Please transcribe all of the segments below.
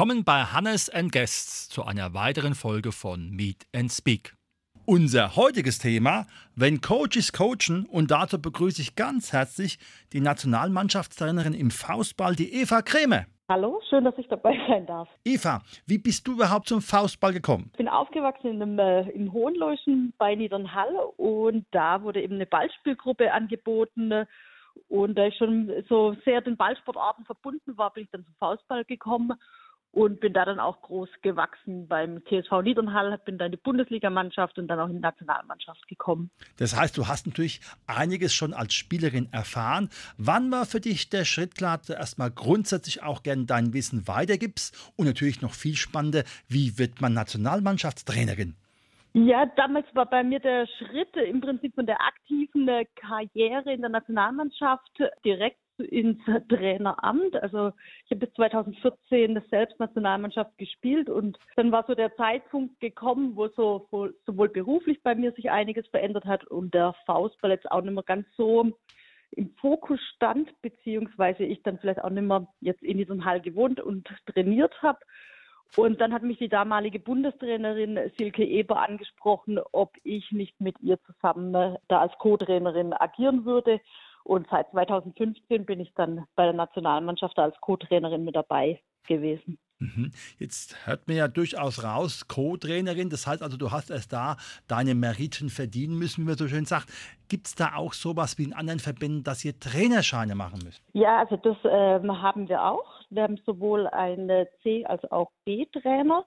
Willkommen bei Hannes Guests zu einer weiteren Folge von Meet and Speak. Unser heutiges Thema, wenn Coaches coachen und dazu begrüße ich ganz herzlich die Nationalmannschaftstrainerin im Faustball, die Eva Kreme. Hallo, schön, dass ich dabei sein darf. Eva, wie bist du überhaupt zum Faustball gekommen? Ich bin aufgewachsen in einem, äh, in Hohenleuschen bei Niedernhall und da wurde eben eine Ballspielgruppe angeboten. Und da ich schon so sehr den Ballsportarten verbunden war, bin ich dann zum Faustball gekommen und bin da dann auch groß gewachsen beim TSV Niedernhall, bin dann in die Bundesligamannschaft und dann auch in die Nationalmannschaft gekommen. Das heißt, du hast natürlich einiges schon als Spielerin erfahren. Wann war für dich der Schritt klar, dass du erstmal grundsätzlich auch gerne dein Wissen weitergibst und natürlich noch viel spannender, wie wird man Nationalmannschaftstrainerin? Ja, damals war bei mir der Schritt im Prinzip von der aktiven Karriere in der Nationalmannschaft direkt ins Traineramt. Also ich habe bis 2014 selbst Nationalmannschaft gespielt und dann war so der Zeitpunkt gekommen, wo so sowohl beruflich bei mir sich einiges verändert hat und der Faustball jetzt auch nicht mehr ganz so im Fokus stand, beziehungsweise ich dann vielleicht auch nicht mehr jetzt in diesem Hall gewohnt und trainiert habe. Und dann hat mich die damalige Bundestrainerin Silke Eber angesprochen, ob ich nicht mit ihr zusammen da als Co-Trainerin agieren würde. Und seit 2015 bin ich dann bei der Nationalmannschaft als Co-Trainerin mit dabei gewesen. Mhm. Jetzt hört man ja durchaus raus, Co-Trainerin, das heißt also, du hast erst da deine Meriten verdienen müssen, wie man so schön sagt. Gibt es da auch sowas wie in anderen Verbänden, dass ihr Trainerscheine machen müsst? Ja, also das ähm, haben wir auch. Wir haben sowohl einen C- als auch B-Trainer.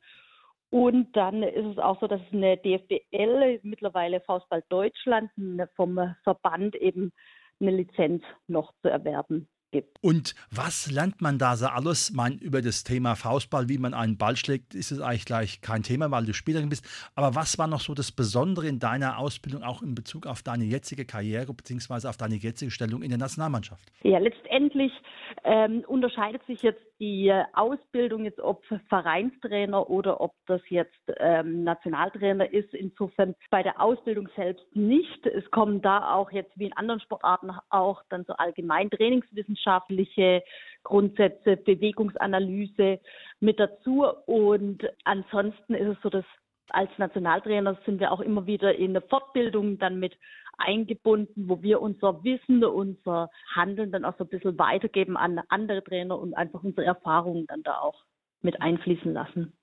Und dann ist es auch so, dass es eine DFBL, mittlerweile Faustball Deutschland, vom Verband eben eine Lizenz noch zu erwerben gibt. Und was lernt man da so alles? Mein, über das Thema Faustball, wie man einen Ball schlägt, ist es eigentlich gleich kein Thema, weil du Spielerin bist. Aber was war noch so das Besondere in deiner Ausbildung, auch in Bezug auf deine jetzige Karriere bzw. auf deine jetzige Stellung in der Nationalmannschaft? Ja, letztendlich ähm, unterscheidet sich jetzt die Ausbildung jetzt ob Vereinstrainer oder ob das jetzt ähm, Nationaltrainer ist. Insofern bei der Ausbildung selbst nicht. Es kommen da auch jetzt wie in anderen Sportarten auch dann so allgemein trainingswissenschaftliche Grundsätze, Bewegungsanalyse mit dazu. Und ansonsten ist es so, dass als Nationaltrainer sind wir auch immer wieder in der Fortbildung dann mit eingebunden, wo wir unser Wissen, unser Handeln dann auch so ein bisschen weitergeben an andere Trainer und einfach unsere Erfahrungen dann da auch mit einfließen lassen.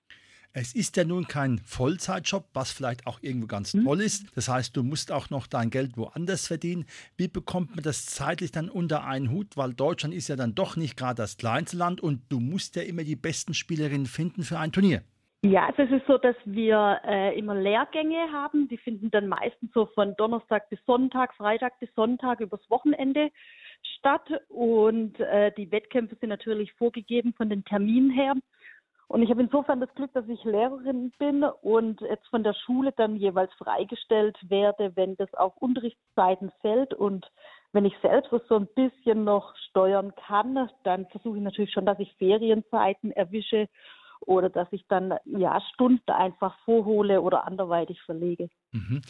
Es ist ja nun kein Vollzeitjob, was vielleicht auch irgendwo ganz mhm. toll ist. Das heißt, du musst auch noch dein Geld woanders verdienen. Wie bekommt man das zeitlich dann unter einen Hut? Weil Deutschland ist ja dann doch nicht gerade das kleinste Land und du musst ja immer die besten Spielerinnen finden für ein Turnier. Ja, also es ist so, dass wir äh, immer Lehrgänge haben. Die finden dann meistens so von Donnerstag bis Sonntag, Freitag bis Sonntag übers Wochenende statt. Und äh, die Wettkämpfe sind natürlich vorgegeben von den Terminen her. Und ich habe insofern das Glück, dass ich Lehrerin bin und jetzt von der Schule dann jeweils freigestellt werde, wenn das auf Unterrichtszeiten fällt. Und wenn ich selbst so ein bisschen noch steuern kann, dann versuche ich natürlich schon, dass ich Ferienzeiten erwische oder dass ich dann ja Stunden einfach vorhole oder anderweitig verlege. Mhm.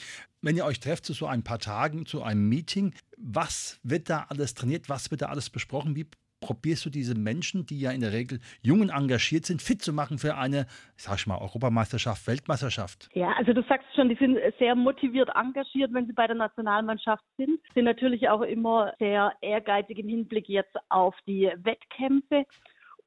Wenn ihr euch trefft zu so ein paar Tagen, zu einem Meeting, was wird da alles trainiert, was wird da alles besprochen? Wie probierst du diese Menschen, die ja in der Regel jung und engagiert sind, fit zu machen für eine, ich sag mal, Europameisterschaft, Weltmeisterschaft? Ja, also du sagst schon, die sind sehr motiviert engagiert, wenn sie bei der Nationalmannschaft sind. Sind natürlich auch immer sehr ehrgeizig im Hinblick jetzt auf die Wettkämpfe.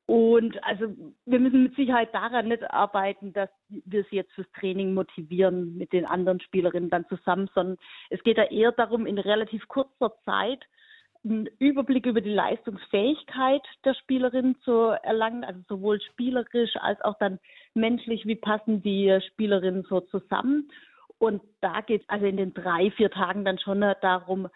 Und also wir müssen mit Sicherheit daran nicht arbeiten, dass wir sie jetzt fürs Training motivieren mit den anderen Spielerinnen dann zusammen, sondern es geht da eher darum, in relativ kurzer Zeit einen Überblick über die Leistungsfähigkeit der Spielerin zu erlangen, also sowohl spielerisch als auch dann menschlich, wie passen die Spielerinnen so zusammen. Und da geht es also in den drei, vier Tagen dann schon darum,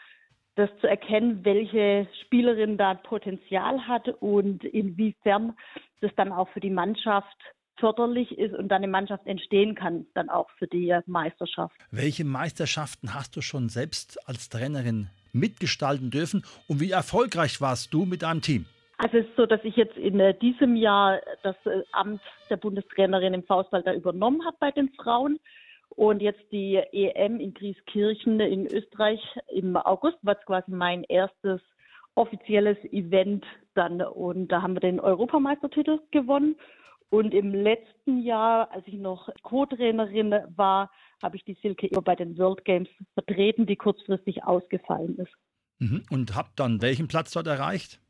das zu erkennen, welche Spielerin da Potenzial hat und inwiefern das dann auch für die Mannschaft förderlich ist und dann eine Mannschaft entstehen kann, dann auch für die Meisterschaft. Welche Meisterschaften hast du schon selbst als Trainerin mitgestalten dürfen. Und wie erfolgreich warst du mit deinem Team? Also es ist so, dass ich jetzt in äh, diesem Jahr das äh, Amt der Bundestrainerin im Faustball da übernommen habe bei den Frauen. Und jetzt die EM in Grieskirchen in Österreich im August war quasi mein erstes offizielles Event dann. Und da haben wir den Europameistertitel gewonnen. Und im letzten Jahr, als ich noch Co-Trainerin war, habe ich die Silke immer bei den World Games vertreten, die kurzfristig ausgefallen ist. Mhm. Und habt dann welchen Platz dort erreicht?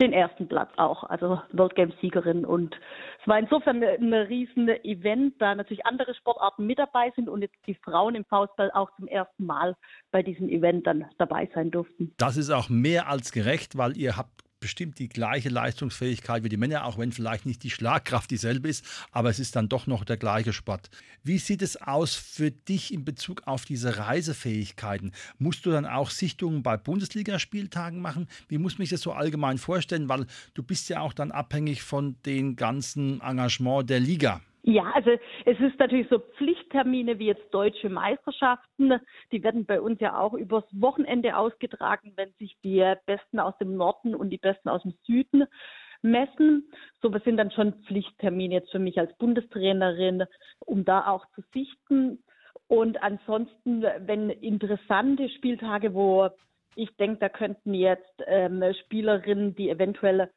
den ersten Platz auch, also World Games Siegerin. Und es war insofern ein riesen Event, da natürlich andere Sportarten mit dabei sind und jetzt die Frauen im Faustball auch zum ersten Mal bei diesem Event dann dabei sein durften. Das ist auch mehr als gerecht, weil ihr habt bestimmt die gleiche Leistungsfähigkeit wie die Männer, auch wenn vielleicht nicht die Schlagkraft dieselbe ist, aber es ist dann doch noch der gleiche Sport. Wie sieht es aus für dich in Bezug auf diese Reisefähigkeiten? Musst du dann auch Sichtungen bei Bundesligaspieltagen machen? Wie muss man sich das so allgemein vorstellen? Weil du bist ja auch dann abhängig von dem ganzen Engagement der Liga. Ja, also es ist natürlich so Pflichttermine wie jetzt deutsche Meisterschaften, die werden bei uns ja auch übers Wochenende ausgetragen, wenn sich die Besten aus dem Norden und die Besten aus dem Süden messen. So, was sind dann schon Pflichttermine jetzt für mich als Bundestrainerin, um da auch zu sichten. Und ansonsten, wenn interessante Spieltage, wo ich denke, da könnten jetzt ähm, Spielerinnen, die eventuell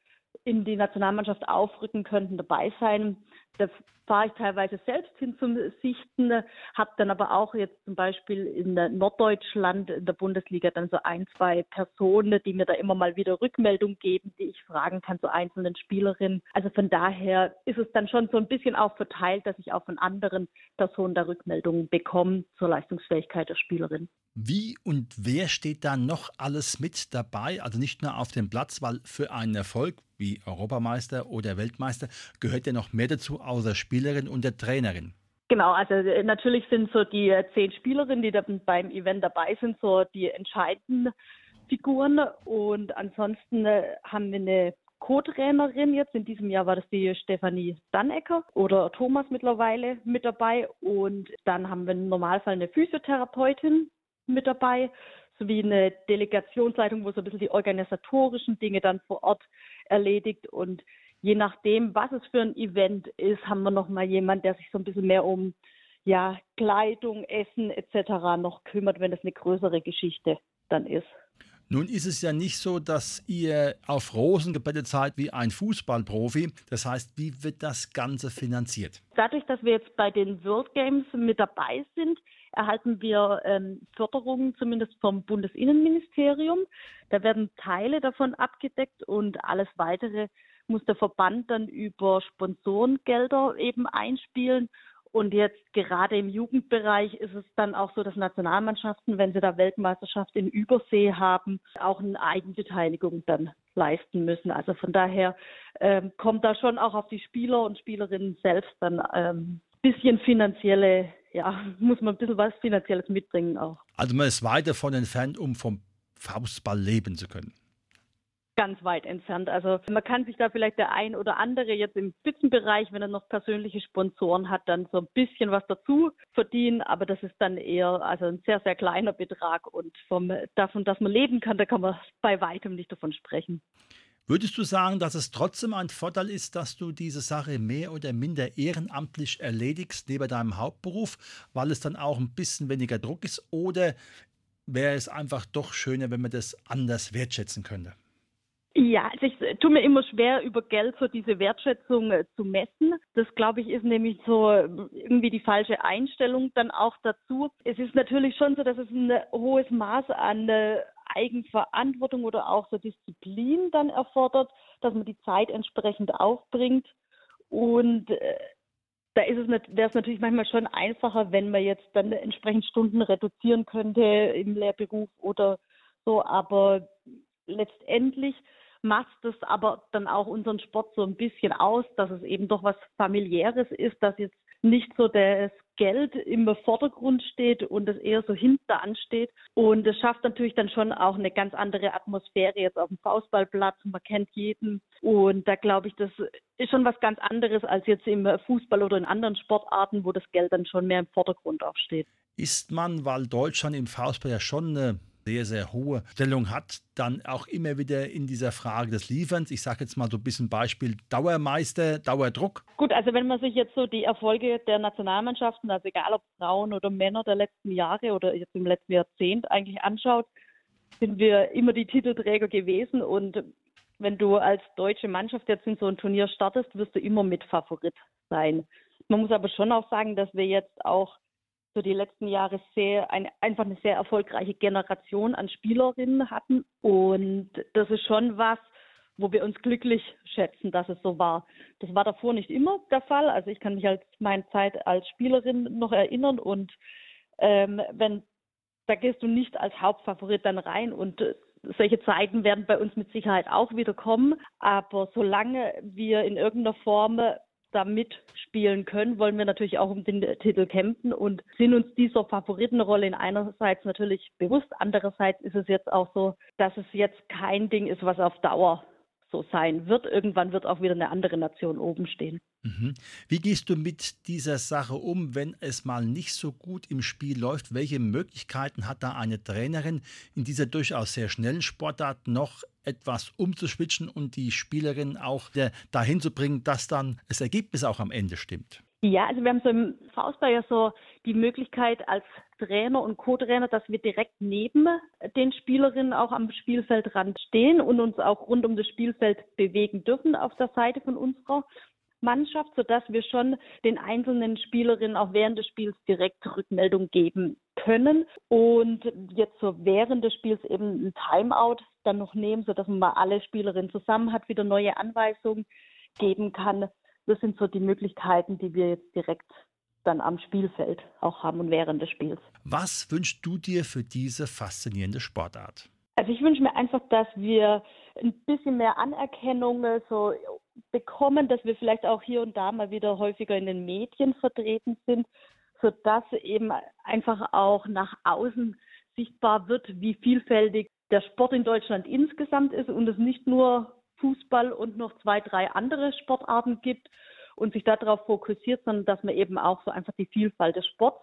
in die Nationalmannschaft aufrücken könnten, dabei sein, da fahre ich teilweise selbst hin zum Sichten, habe dann aber auch jetzt zum Beispiel in Norddeutschland in der Bundesliga dann so ein, zwei Personen, die mir da immer mal wieder Rückmeldung geben, die ich fragen kann zu einzelnen Spielerinnen. Also von daher ist es dann schon so ein bisschen auch verteilt, dass ich auch von anderen Personen da Rückmeldungen bekomme zur Leistungsfähigkeit der Spielerin. Wie und wer steht da noch alles mit dabei? Also nicht nur auf dem Platz, weil für einen Erfolg wie Europameister oder Weltmeister gehört ja noch mehr dazu, außer Spielerin und der Trainerin. Genau, also äh, natürlich sind so die äh, zehn Spielerinnen, die da beim Event dabei sind, so die entscheidenden Figuren. Und ansonsten äh, haben wir eine Co-Trainerin jetzt. In diesem Jahr war das die Stefanie Dannecker oder Thomas mittlerweile mit dabei. Und dann haben wir im Normalfall eine Physiotherapeutin mit dabei, sowie eine Delegationsleitung, wo so ein bisschen die organisatorischen Dinge dann vor Ort erledigt. Und je nachdem, was es für ein Event ist, haben wir noch mal jemand, der sich so ein bisschen mehr um ja, Kleidung, Essen etc. noch kümmert, wenn das eine größere Geschichte dann ist. Nun ist es ja nicht so, dass ihr auf Rosen gebettet seid wie ein Fußballprofi. Das heißt, wie wird das Ganze finanziert? Dadurch, dass wir jetzt bei den World Games mit dabei sind, erhalten wir ähm, Förderungen zumindest vom Bundesinnenministerium. Da werden Teile davon abgedeckt und alles weitere muss der Verband dann über Sponsorengelder eben einspielen. Und jetzt gerade im Jugendbereich ist es dann auch so, dass Nationalmannschaften, wenn sie da Weltmeisterschaft in Übersee haben, auch eine Eigenbeteiligung dann leisten müssen. Also von daher ähm, kommt da schon auch auf die Spieler und Spielerinnen selbst dann ähm, bisschen finanzielle, ja, muss man ein bisschen was Finanzielles mitbringen auch. Also man ist weit davon entfernt, um vom Faustball leben zu können ganz weit entfernt. Also man kann sich da vielleicht der ein oder andere jetzt im Spitzenbereich, wenn er noch persönliche Sponsoren hat, dann so ein bisschen was dazu verdienen, aber das ist dann eher also ein sehr, sehr kleiner Betrag und vom, davon, dass man leben kann, da kann man bei weitem nicht davon sprechen. Würdest du sagen, dass es trotzdem ein Vorteil ist, dass du diese Sache mehr oder minder ehrenamtlich erledigst neben deinem Hauptberuf, weil es dann auch ein bisschen weniger Druck ist? Oder wäre es einfach doch schöner, wenn man das anders wertschätzen könnte? Ja, also ich äh, tue mir immer schwer, über Geld so diese Wertschätzung äh, zu messen. Das, glaube ich, ist nämlich so äh, irgendwie die falsche Einstellung dann auch dazu. Es ist natürlich schon so, dass es ein hohes Maß an Eigenverantwortung oder auch so Disziplin dann erfordert, dass man die Zeit entsprechend aufbringt. Und da ist es wäre es natürlich manchmal schon einfacher, wenn man jetzt dann entsprechend Stunden reduzieren könnte im Lehrberuf oder so. Aber letztendlich macht es aber dann auch unseren Sport so ein bisschen aus, dass es eben doch was familiäres ist, dass jetzt nicht so das Geld im Vordergrund steht und es eher so hinten steht. Und es schafft natürlich dann schon auch eine ganz andere Atmosphäre jetzt auf dem Faustballplatz. Man kennt jeden. Und da glaube ich, das ist schon was ganz anderes als jetzt im Fußball oder in anderen Sportarten, wo das Geld dann schon mehr im Vordergrund auch steht. Ist man, weil Deutschland im Faustball ja schon eine sehr, sehr hohe Stellung hat, dann auch immer wieder in dieser Frage des Lieferns. Ich sage jetzt mal so ein bisschen Beispiel Dauermeister, Dauerdruck. Gut, also wenn man sich jetzt so die Erfolge der Nationalmannschaften, also egal ob Frauen oder Männer der letzten Jahre oder jetzt im letzten Jahrzehnt eigentlich anschaut, sind wir immer die Titelträger gewesen und wenn du als deutsche Mannschaft jetzt in so ein Turnier startest, wirst du immer mit Favorit sein. Man muss aber schon auch sagen, dass wir jetzt auch so die letzten Jahre sehr eine, einfach eine sehr erfolgreiche Generation an Spielerinnen hatten und das ist schon was, wo wir uns glücklich schätzen, dass es so war. Das war davor nicht immer der Fall. Also ich kann mich als meine Zeit als Spielerin noch erinnern und ähm, wenn da gehst du nicht als Hauptfavorit dann rein und äh, solche Zeiten werden bei uns mit Sicherheit auch wieder kommen. Aber solange wir in irgendeiner Form da mitspielen können, wollen wir natürlich auch um den Titel kämpfen und sind uns dieser Favoritenrolle in einerseits natürlich bewusst, andererseits ist es jetzt auch so, dass es jetzt kein Ding ist, was auf Dauer so sein wird. Irgendwann wird auch wieder eine andere Nation oben stehen. Mhm. Wie gehst du mit dieser Sache um, wenn es mal nicht so gut im Spiel läuft? Welche Möglichkeiten hat da eine Trainerin in dieser durchaus sehr schnellen Sportart noch etwas umzuswitchen und die Spielerin auch dahin zu bringen, dass dann das Ergebnis auch am Ende stimmt? Ja, also wir haben so im Faustball ja so die Möglichkeit als Trainer und Co-Trainer, dass wir direkt neben den Spielerinnen auch am Spielfeldrand stehen und uns auch rund um das Spielfeld bewegen dürfen auf der Seite von unserer Mannschaft, sodass wir schon den einzelnen Spielerinnen auch während des Spiels direkt Rückmeldung geben können und jetzt so während des Spiels eben ein Timeout dann noch nehmen, sodass man mal alle Spielerinnen zusammen hat, wieder neue Anweisungen geben kann das sind so die Möglichkeiten, die wir jetzt direkt dann am Spielfeld auch haben und während des Spiels. Was wünschst du dir für diese faszinierende Sportart? Also ich wünsche mir einfach, dass wir ein bisschen mehr Anerkennung so bekommen, dass wir vielleicht auch hier und da mal wieder häufiger in den Medien vertreten sind, sodass eben einfach auch nach außen sichtbar wird, wie vielfältig der Sport in Deutschland insgesamt ist und es nicht nur Fußball und noch zwei, drei andere Sportarten gibt und sich darauf fokussiert, sondern dass man eben auch so einfach die Vielfalt des Sports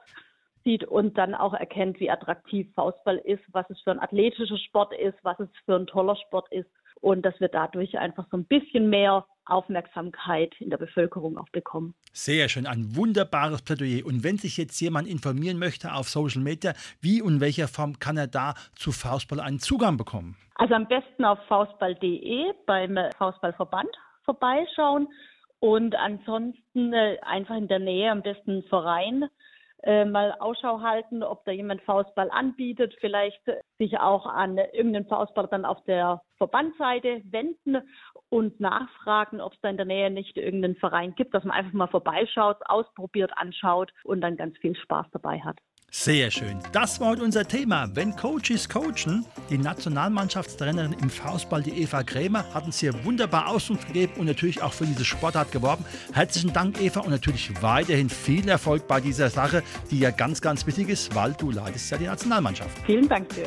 sieht und dann auch erkennt, wie attraktiv Faustball ist, was es für ein athletischer Sport ist, was es für ein toller Sport ist und dass wir dadurch einfach so ein bisschen mehr Aufmerksamkeit in der Bevölkerung auch bekommen. Sehr schön, ein wunderbares Plädoyer. Und wenn sich jetzt jemand informieren möchte auf Social Media, wie und in welcher Form kann er da zu Faustball einen Zugang bekommen? Also am besten auf faustball.de beim Faustballverband vorbeischauen und ansonsten äh, einfach in der Nähe am besten Verein äh, mal Ausschau halten, ob da jemand Faustball anbietet, vielleicht sich auch an irgendeinen Faustball dann auf der Verbandseite wenden und nachfragen, ob es da in der Nähe nicht irgendeinen Verein gibt, dass man einfach mal vorbeischaut, ausprobiert, anschaut und dann ganz viel Spaß dabei hat. Sehr schön. Das war heute unser Thema. Wenn Coaches coachen, die Nationalmannschaftstrainerin im Faustball, die Eva Krämer, hat uns hier wunderbar Auskunft gegeben und natürlich auch für diese Sportart geworben. Herzlichen Dank, Eva, und natürlich weiterhin viel Erfolg bei dieser Sache, die ja ganz, ganz wichtig ist, weil du leitest ja die Nationalmannschaft. Vielen Dank dir.